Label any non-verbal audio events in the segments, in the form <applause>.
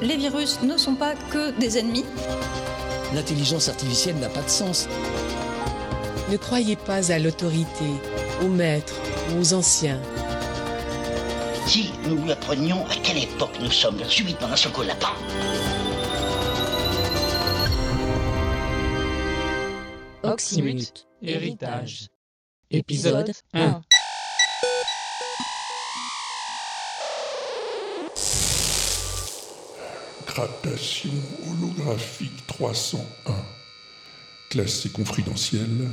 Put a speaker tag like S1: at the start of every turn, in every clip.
S1: Les virus ne sont pas que des ennemis.
S2: L'intelligence artificielle n'a pas de sens.
S3: Ne croyez pas à l'autorité, aux maîtres, aux anciens.
S4: Si nous lui apprenions à quelle époque nous sommes, subitement lapin.
S5: Oxymute, héritage. Épisode 1.
S6: Gratation holographique 301. Classé confidentiel.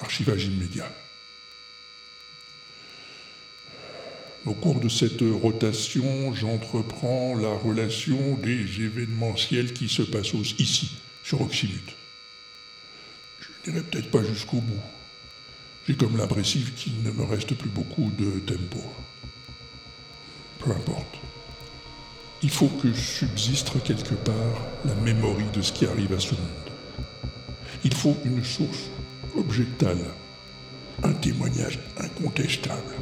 S6: Archivage immédiat. Au cours de cette rotation, j'entreprends la relation des événementiels qui se passent ici, sur Oxymute. Je n'irai peut-être pas jusqu'au bout. J'ai comme l'impression qu'il ne me reste plus beaucoup de tempo. Peu importe. Il faut que subsiste quelque part la mémoire de ce qui arrive à ce monde. Il faut une source objectale, un témoignage incontestable,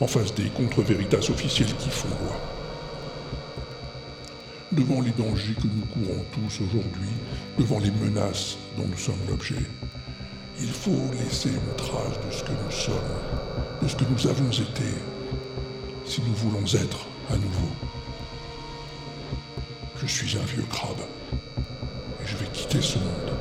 S6: en face des contre-véritas officielles qui font loi. Devant les dangers que nous courons tous aujourd'hui, devant les menaces dont nous sommes l'objet, il faut laisser une trace de ce que nous sommes, de ce que nous avons été, si nous voulons être à nouveau. Je suis un vieux crabe. Et je vais quitter ce monde.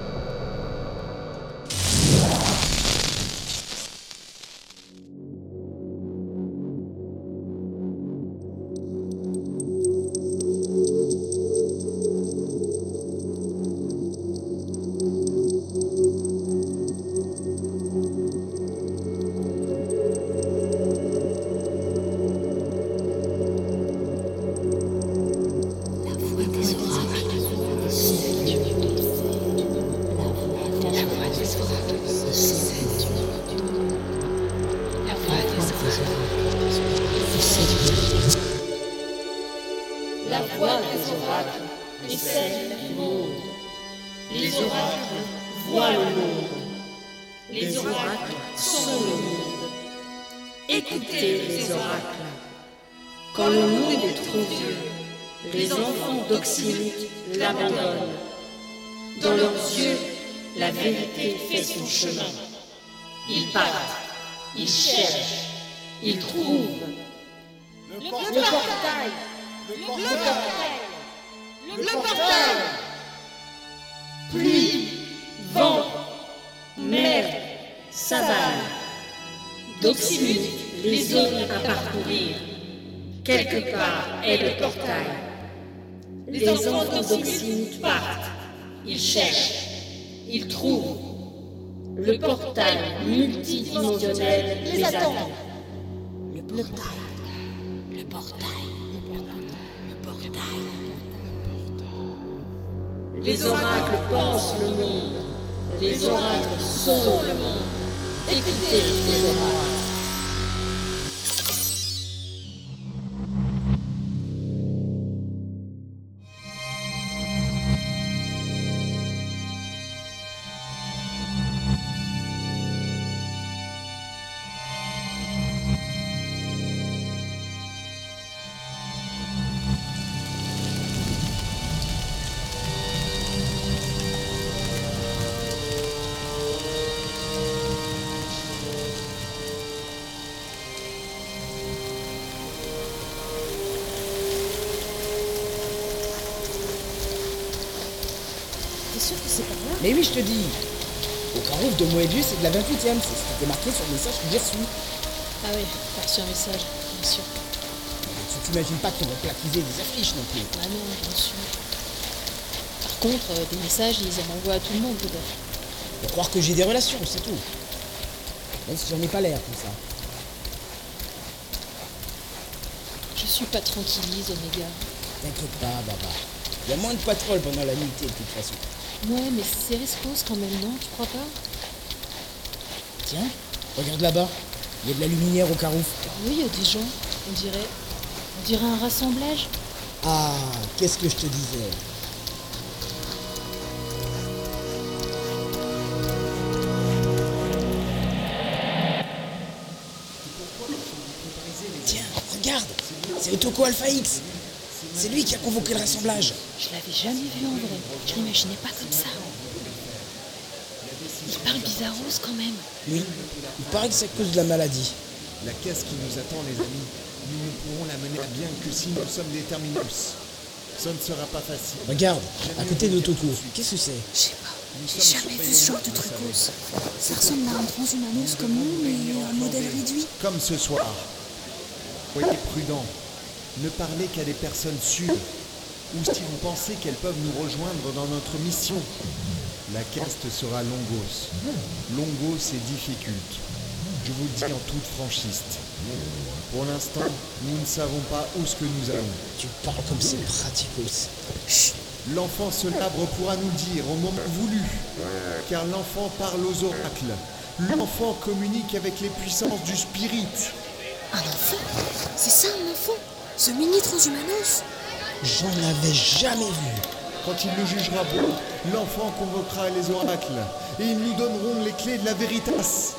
S7: La voix des oracles est celle du monde. Les oracles voient le monde. Les oracles sont le monde. Écoutez les oracles. Quand le monde est trop vieux, les enfants d'Oxymute l'abandonnent. Dans leurs yeux, la vérité fait son chemin. Ils partent, ils cherchent, ils trouvent. Le portail le portail Le portail Pluie, vent, mer, savane. D'Oxymute, les zones à parcourir. Quelque part est le portail. Les enfants d'Oxymute partent. Ils cherchent. Ils trouvent. Le portail multidimensionnel les attend. Le portail. Le portail. Les oracles pensent le monde. Les oracles sont le monde. Écoutez les oracles.
S8: Mais oui, je te dis. Au grand de Moebius, c'est de la 28ème. C'est ce qui était marqué sur le message que j'ai reçu.
S9: Ah oui, reçu un message, bien sûr.
S8: Tu t'imagines pas qu'ils vont plaquiser des affiches non plus.
S9: Ah non, bien sûr. Par contre, euh, des messages, ils en envoient à tout le monde, peut-être.
S8: Faut croire que j'ai des relations, c'est tout. Même si j'en ai pas l'air, comme ça.
S9: Je suis pas tranquillise, Omega.
S8: T'inquiète pas, Baba. Il y a moins de patrouilles pendant la nuitée de toute façon.
S9: Ouais, mais c'est risquos quand même, non Tu crois pas?
S8: Tiens, regarde là-bas. Il y a de la lumière au carouf.
S9: Oui, il y a des gens. On dirait. On dirait un rassemblage.
S8: Ah, qu'est-ce que je te disais? Tiens, regarde C'est le Alpha X C'est lui qui a convoqué le rassemblage
S9: Je l'avais jamais vu en vrai. Je l'imaginais pas comme ça. Il parle bizarros quand même.
S8: Oui, il paraît que c'est à cause de la maladie.
S10: La caisse qui nous attend, les amis, nous ne pourrons la mener à bien que si nous sommes des terminus. Ça ne sera pas facile.
S8: Regarde, à côté de Toko, qu'est-ce que c'est
S11: Je sais pas. J'ai jamais vu ce genre de trucos. Ça ressemble à un transhumanos comme nous, mais un modèle réduit.
S10: Comme ce soir. Soyez prudents. Ne parlez qu'à des personnes sûres. Ou si vous pensez qu'elles peuvent nous rejoindre dans notre mission. La caste sera Longos. Longos est difficult. Je vous le dis en toute franchise. Pour l'instant, nous ne savons pas où ce que nous allons.
S8: Tu parles comme c'est praticos.
S10: Chut L'enfant se labre pourra nous dire au moment voulu, car l'enfant parle aux oracles. L'enfant communique avec les puissances du spirit.
S11: Un enfant? C'est ça un enfant? Ce mini transhumanos
S8: J'en avais jamais vu.
S10: Quand il le jugera beau, l'enfant convoquera les oracles et ils nous donneront les clés de la véritas.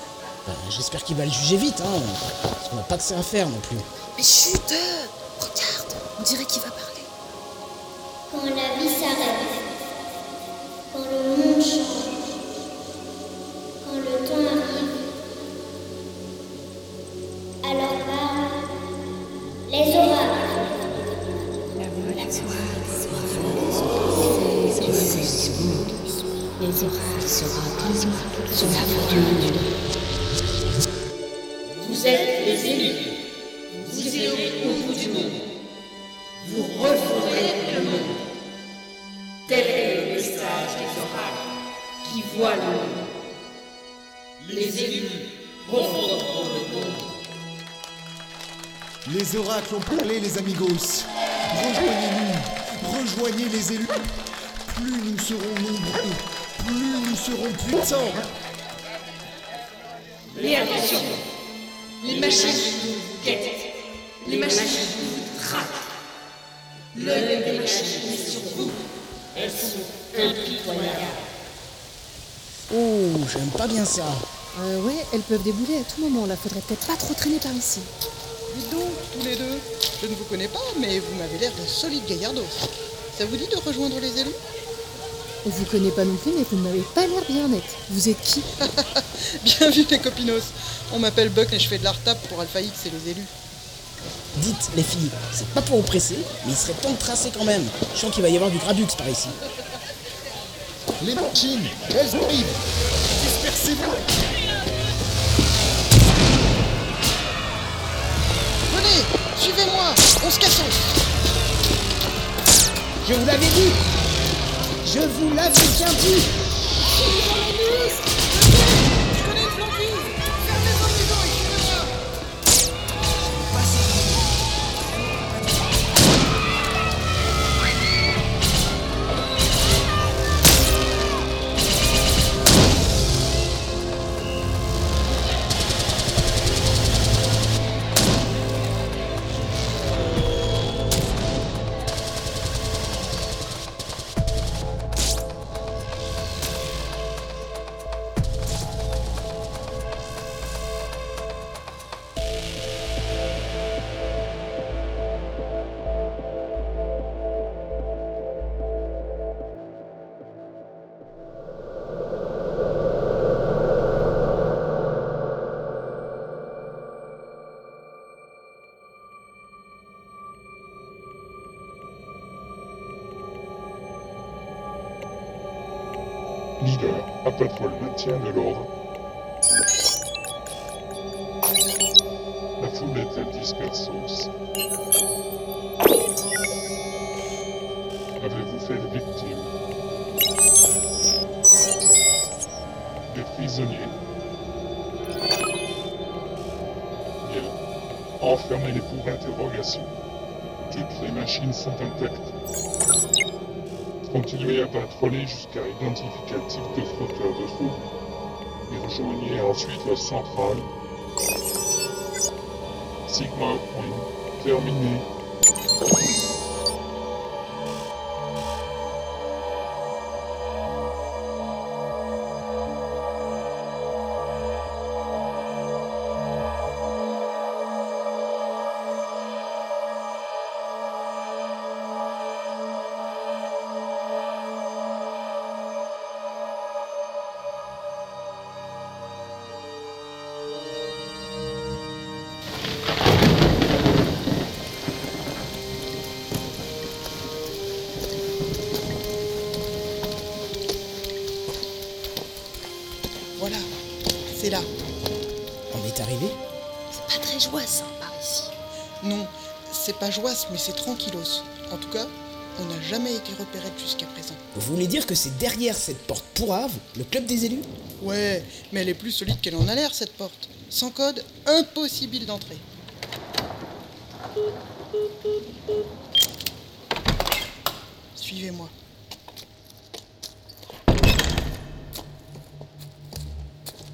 S8: Ben, J'espère qu'il va le juger vite, hein. Parce qu'on n'a pas que ça à faire non plus.
S11: Mais chut Regarde, on dirait qu'il va parler.
S7: Quand la vie s'arrête, quand le monde change, Les oracles
S11: s'oracles sur la fin du monde.
S7: Vous êtes les élus. Vous irez au bout du monde. Vous referez le monde. Tel est le message des oracles qui voient le monde. Les élus refondront le monde.
S10: Les oracles ont parlé, les amigos. Rejoignez-nous. Rejoignez les élus. Plus nous serons nombreux, plus nous serons puissants.
S7: Mais attention, les machines vous guettent. Les machines vous traquent. L'œil des machines est sur vous. Elles sont impitoyables.
S8: Oh, j'aime pas bien ça.
S9: Euh, ouais, elles peuvent débouler à tout moment là. Faudrait peut-être pas trop traîner par ici.
S12: Dites donc, tous les deux, je ne vous connais pas, mais vous m'avez l'air de solides gaillardos. Ça vous dit de rejoindre les élus?
S9: On vous connaît pas non plus, mais vous m'avez pas l'air bien net. Vous êtes qui <laughs>
S12: Bien vu les copinos. On m'appelle Buck et je fais de la retape pour Alpha X et les élus.
S8: Dites, les filles, c'est pas pour vous presser, mais il serait temps de tracer quand même. Je sens qu'il va y avoir du gradux par ici.
S10: Les machines, elles arrivent. Dispersez-vous.
S12: Venez, suivez-moi, on se casse.
S8: Je vous l'avais dit Je vous l'avais bien dit
S6: Leader, Apatwall maintient de l'ordre. La foule est-elle dispersos Avez-vous fait des victimes Des prisonniers Bien. Enfermez-les pour interrogation. Toutes les machines sont intactes. Continuez à patrouiller jusqu'à identifier quel type de trouble. Et rejoignez ensuite la centrale. Sigma Point. Terminé.
S11: Hein, par ici.
S12: Non, c'est pas joisse, mais c'est tranquillos. En tout cas, on n'a jamais été repéré jusqu'à présent.
S8: Vous voulez dire que c'est derrière cette porte pourrave, le club des élus?
S12: Ouais, mais elle est plus solide qu'elle en a l'air, cette porte. Sans code, impossible d'entrer. Suivez-moi.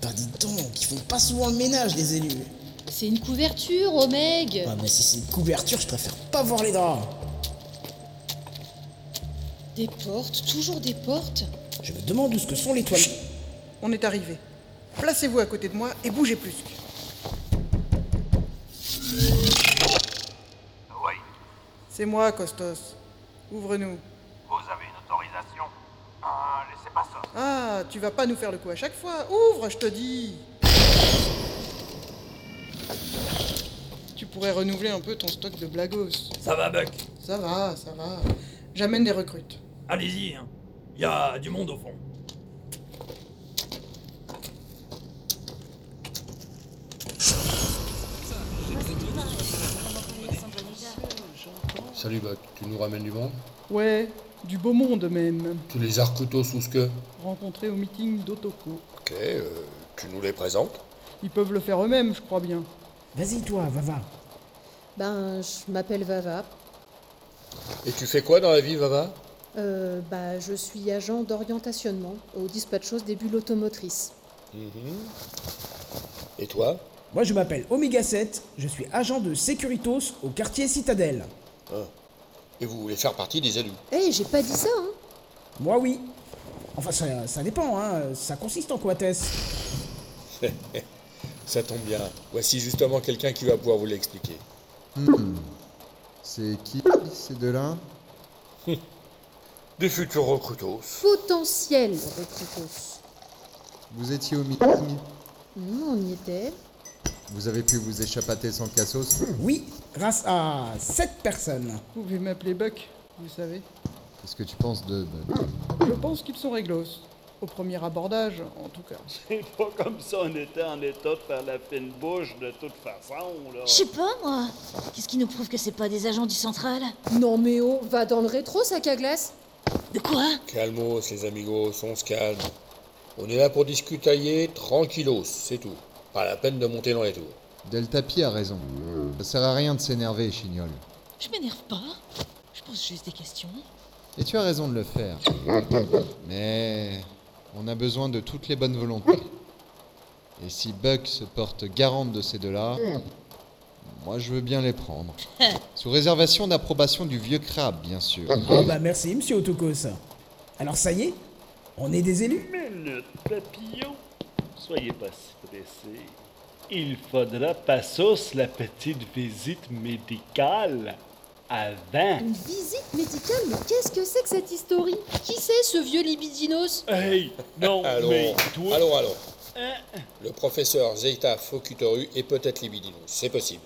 S8: Bah dis donc, ils font pas souvent le ménage, les élus.
S9: C'est une couverture, Omeg
S8: Ah mais si c'est une couverture, je préfère pas voir les draps.
S9: Des portes, toujours des portes
S8: Je me demande où ce que sont les toilettes.
S12: On est arrivé. Placez-vous à côté de moi et bougez plus.
S13: Oui,
S12: C'est moi, Costos. Ouvre-nous.
S13: vous avez une autorisation Ah, laissez pas ça.
S12: Ah, tu vas pas nous faire le coup à chaque fois. Ouvre, je te dis. Pourrais renouveler un peu ton stock de blagos.
S14: Ça va, Buck?
S12: Ça va, ça va. J'amène des recrutes.
S14: Allez-y, hein. Y a du monde au fond.
S15: Salut Buck, tu nous ramènes du monde?
S12: Ouais, du beau monde même.
S15: Tu les as recrutés sous ce que?
S12: Rencontrés au meeting d'Otoko.
S15: Ok, euh, tu nous les présentes?
S12: Ils peuvent le faire eux-mêmes, je crois bien.
S8: Vas-y toi, va va.
S9: Ben, je m'appelle Vava.
S15: Et tu fais quoi dans la vie, Vava?
S9: Euh, bah, je suis agent d'orientationnement au dispatchos des bulles automotrices.
S15: Mhm. Et toi?
S8: Moi je m'appelle Omega 7, je suis agent de Securitos au quartier Citadelle.
S15: Ah. Et vous voulez faire partie des élus?
S9: Eh, j'ai pas dit ça, hein
S8: Moi oui. Enfin ça, ça dépend, hein. Ça consiste en quoi, Tess <laughs>
S15: Ça tombe bien. Voici justement quelqu'un qui va pouvoir vous l'expliquer.
S16: Hmm. C'est qui ces deux-là <laughs>
S15: Des futurs recrutos.
S9: Potentiel recrutos.
S16: Vous étiez au meeting
S9: on y était.
S16: Vous avez pu vous échappater sans cassos
S8: Oui, grâce à cette personne.
S12: Vous pouvez m'appeler Buck, vous savez.
S16: Qu'est-ce que tu penses de Buck?
S12: Je pense qu'ils sont réglos. Au premier abordage, en tout cas. <laughs>
S17: C'est pas comme ça on était en état de faire la fine bouche de toute façon, là.
S11: Je sais pas, moi. Qu'est-ce qui nous prouve que c'est pas des agents du central?
S9: Non mais oh, va dans le rétro, sac à glace.
S11: De quoi?
S15: Calmos, les amigos, on se calme. On est là pour discutailler tranquillos, c'est tout. Pas la peine de monter dans les tours.
S16: Delta Pi a raison. Ça sert à rien de s'énerver, Chignol.
S11: Je m'énerve pas. Je pose juste des questions.
S16: Et tu as raison de le faire. <laughs> Mais on a besoin de toutes les bonnes volontés. Et si Buck se porte garante de ces deux-là, moi je veux bien les prendre. <laughs> Sous réservation d'approbation du vieux crabe, bien sûr.
S8: Oh bah merci, monsieur Otokos. Alors ça y est On est des élus
S17: Minute, papillon. Soyez pas si pressés. Il faudra passos la petite visite médicale avant.
S9: Une visite médicale Mais qu'est-ce que c'est que cette historie? Qui c'est ce vieux libidinos
S17: Hey, non, <laughs>
S15: allons,
S17: mais toi...
S15: allons, allons.
S17: Hein?
S15: Le professeur Zeta Focutoru est peut-être libidinous, c'est possible.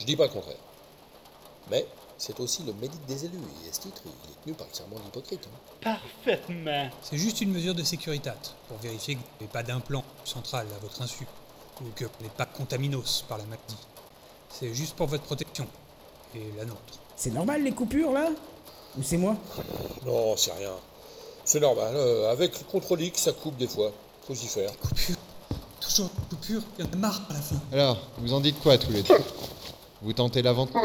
S15: Je dis pas le contraire. Mais c'est aussi le médic des élus, et à ce titre, il est tenu par le serment d'Hippocrate. hein.
S17: Parfaitement.
S18: C'est juste une mesure de sécurité pour vérifier que vous n'avez pas d'implant central à votre insu ou que vous n'êtes pas contaminos par la maladie. C'est juste pour votre protection et la nôtre.
S8: C'est normal les coupures là? Ou c'est moi?
S15: Non, c'est rien. C'est normal, euh, avec le contrôle X, ça coupe des fois. Faut s'y faire.
S18: Toujours coupure, il y en a marre à la fin.
S16: Alors, vous en dites quoi tous les deux? Vous tentez l'aventure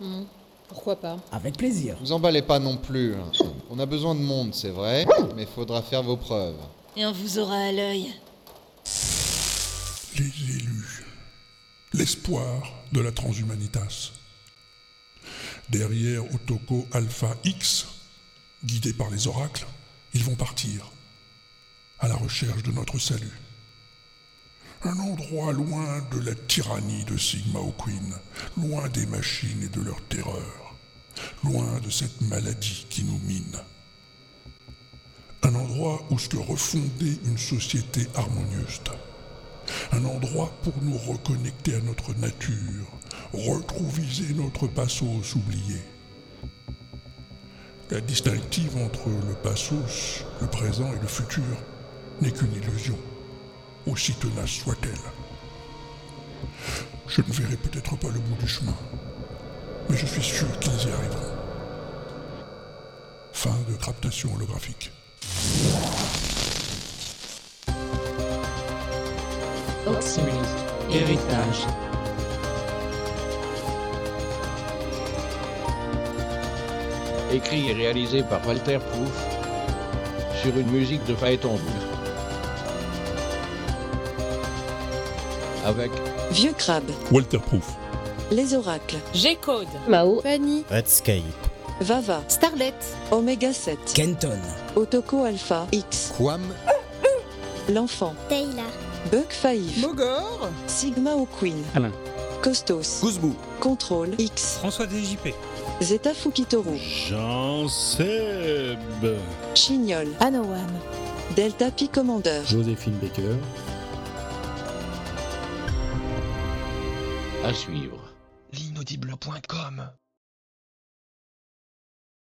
S9: Hmm, Pourquoi pas
S8: Avec plaisir.
S16: Vous emballez pas non plus. hein. On a besoin de monde, c'est vrai, mais faudra faire vos preuves.
S7: Et on vous aura à l'œil.
S6: Les élus. L'espoir de la transhumanitas. Derrière Otoko Alpha X, guidés par les oracles, ils vont partir à la recherche de notre salut. Un endroit loin de la tyrannie de Sigma O'Queen, loin des machines et de leur terreur, loin de cette maladie qui nous mine. Un endroit où se refonder une société harmonieuse. Un endroit pour nous reconnecter à notre nature, retrouviser notre passos oublié. La distinctive entre le passos, le présent et le futur n'est qu'une illusion, aussi tenace soit-elle. Je ne verrai peut-être pas le bout du chemin, mais je suis sûr qu'ils y arriveront. Fin de captation holographique.
S5: Héritage.
S19: Écrit et réalisé par Walter Proof sur une musique de Phaéton. Avec
S20: Vieux Crabe,
S6: Walter Proof,
S20: Les Oracles,
S5: G-Code.
S20: Mao,
S5: Fanny.
S21: Redscape.
S20: Vava,
S5: Starlet.
S20: Oméga 7,
S21: Kenton.
S20: Otoko Alpha X,
S21: Quam.
S20: L'Enfant,
S11: Taylor.
S20: Buck 5,
S12: Mogor.
S20: Sigma O'Queen,
S18: Alain.
S20: Costos,
S21: Kouzbou.
S20: Contrôle X,
S18: François DJP.
S20: Zeta Fukitoru,
S22: Jean Seb.
S20: Chignol,
S5: Anowan.
S20: Delta Pi Commander,
S22: Joséphine Baker.
S19: à suivre.
S2: L'inaudible.com